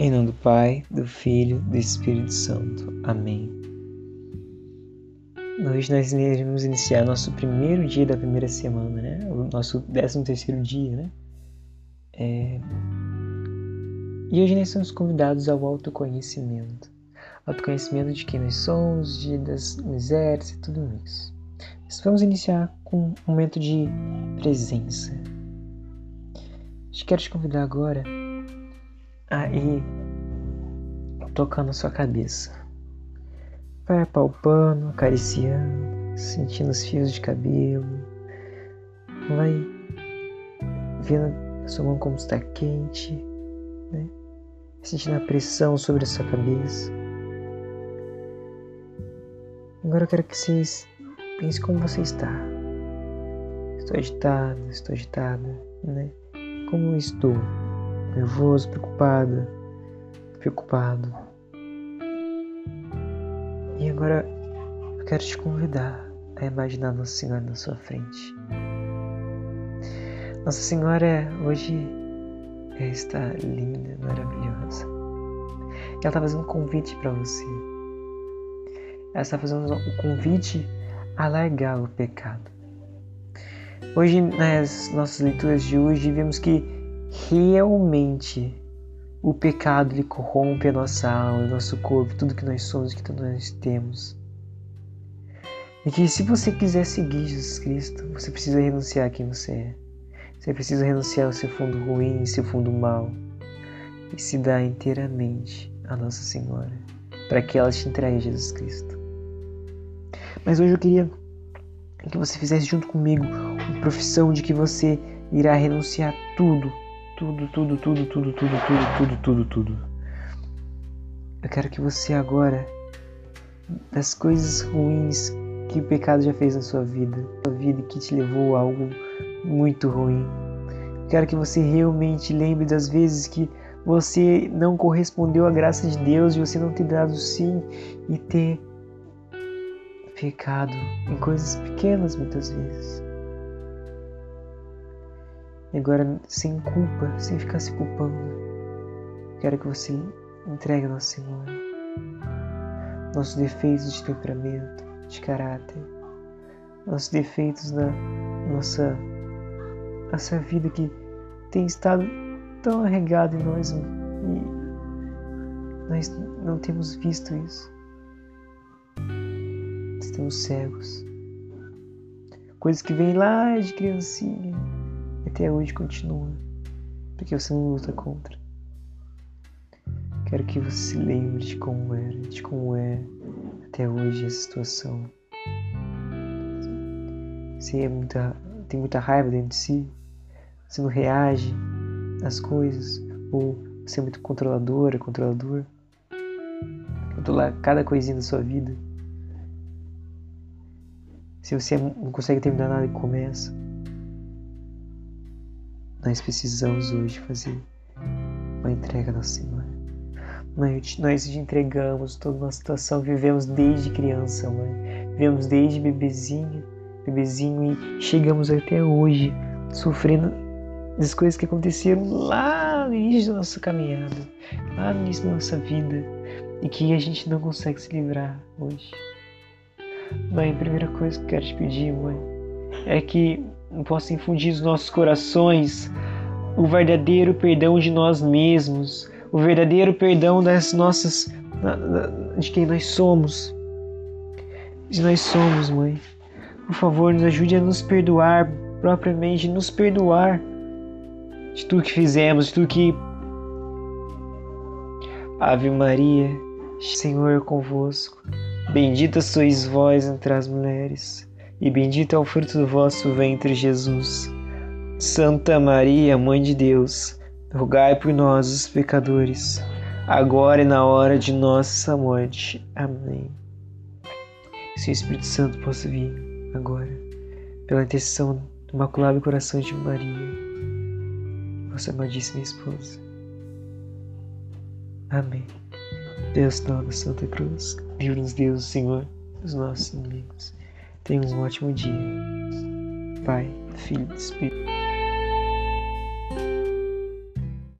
Em nome do Pai, do Filho, do Espírito Santo. Amém. Hoje nós iremos iniciar nosso primeiro dia da primeira semana, né? O nosso décimo terceiro dia, né? É... E hoje nós somos convidados ao autoconhecimento. Autoconhecimento de quem nós somos, de, das misérias e tudo isso. Nós vamos iniciar com um momento de presença. Eu quero te convidar agora aí tocando a sua cabeça. Vai apalpando, acariciando, sentindo os fios de cabelo. Vai vendo a sua mão como está quente, né? sentindo a pressão sobre a sua cabeça. Agora eu quero que vocês pensem como você está. Estou agitado, estou agitada, né? Como estou? Nervoso, preocupado, preocupado. E agora eu quero te convidar a imaginar Nossa Senhora na sua frente. Nossa Senhora hoje está linda, maravilhosa. Ela está fazendo um convite para você. Ela está fazendo um convite a largar o pecado. Hoje, nas nossas leituras de hoje, vemos que realmente o pecado ele corrompe a nossa alma, o nosso corpo, tudo que nós somos, que nós temos. E que se você quiser seguir Jesus Cristo, você precisa renunciar a quem você é. Você precisa renunciar ao seu fundo ruim, seu fundo mal, e se dar inteiramente a Nossa Senhora, para que ela te entregue Jesus Cristo. Mas hoje eu queria que você fizesse junto comigo uma profissão de que você irá renunciar tudo tudo, tudo, tudo, tudo, tudo, tudo, tudo, tudo, tudo. Eu quero que você agora, das coisas ruins que o pecado já fez na sua vida, sua vida que te levou a algo muito ruim. Eu quero que você realmente lembre das vezes que você não correspondeu à graça de Deus e você não ter dado sim e ter pecado em coisas pequenas muitas vezes. Agora, sem culpa, sem ficar se culpando, quero que você entregue ao Nosso Senhor nossos defeitos de temperamento, de caráter, nossos defeitos na nossa, nossa vida que tem estado tão arregado em nós e nós não temos visto isso. Estamos cegos. Coisas que vêm lá de criancinha até hoje continua, porque você não luta contra. Quero que você se lembre de como era, de como é até hoje essa situação. Você é muita, tem muita raiva dentro de si, você não reage às coisas, ou você é muito controladora, controlador, controlar cada coisinha da sua vida. Se você não consegue terminar nada começa, nós precisamos hoje fazer uma entrega ao Senhor. Nós, nós te entregamos toda uma situação vivemos desde criança, mãe. Vivemos desde bebezinho, bebezinho e chegamos até hoje sofrendo das coisas que aconteceram lá no início da nossa caminhada, lá no início da nossa vida e que a gente não consegue se livrar hoje. Mãe, a primeira coisa que eu quero te pedir, mãe, é que possa infundir nos nossos corações o verdadeiro perdão de nós mesmos, o verdadeiro perdão das nossas de quem nós somos. De nós somos, mãe. Por favor, nos ajude a nos perdoar propriamente, nos perdoar de tudo que fizemos, de tudo que Ave Maria, Senhor convosco. Bendita sois vós entre as mulheres e bendito é o fruto do vosso ventre, Jesus. Santa Maria, Mãe de Deus, rogai por nós, os pecadores, agora e na hora de nossa morte. Amém. Se o Espírito Santo possa vir agora, pela intercessão do Imaculado Coração de Maria, vossa amadíssima esposa. Amém. Deus toca Santa Cruz, livra-nos Deus, Senhor, dos nossos inimigos. Tenha um ótimo dia. Pai, Filho e Espírito.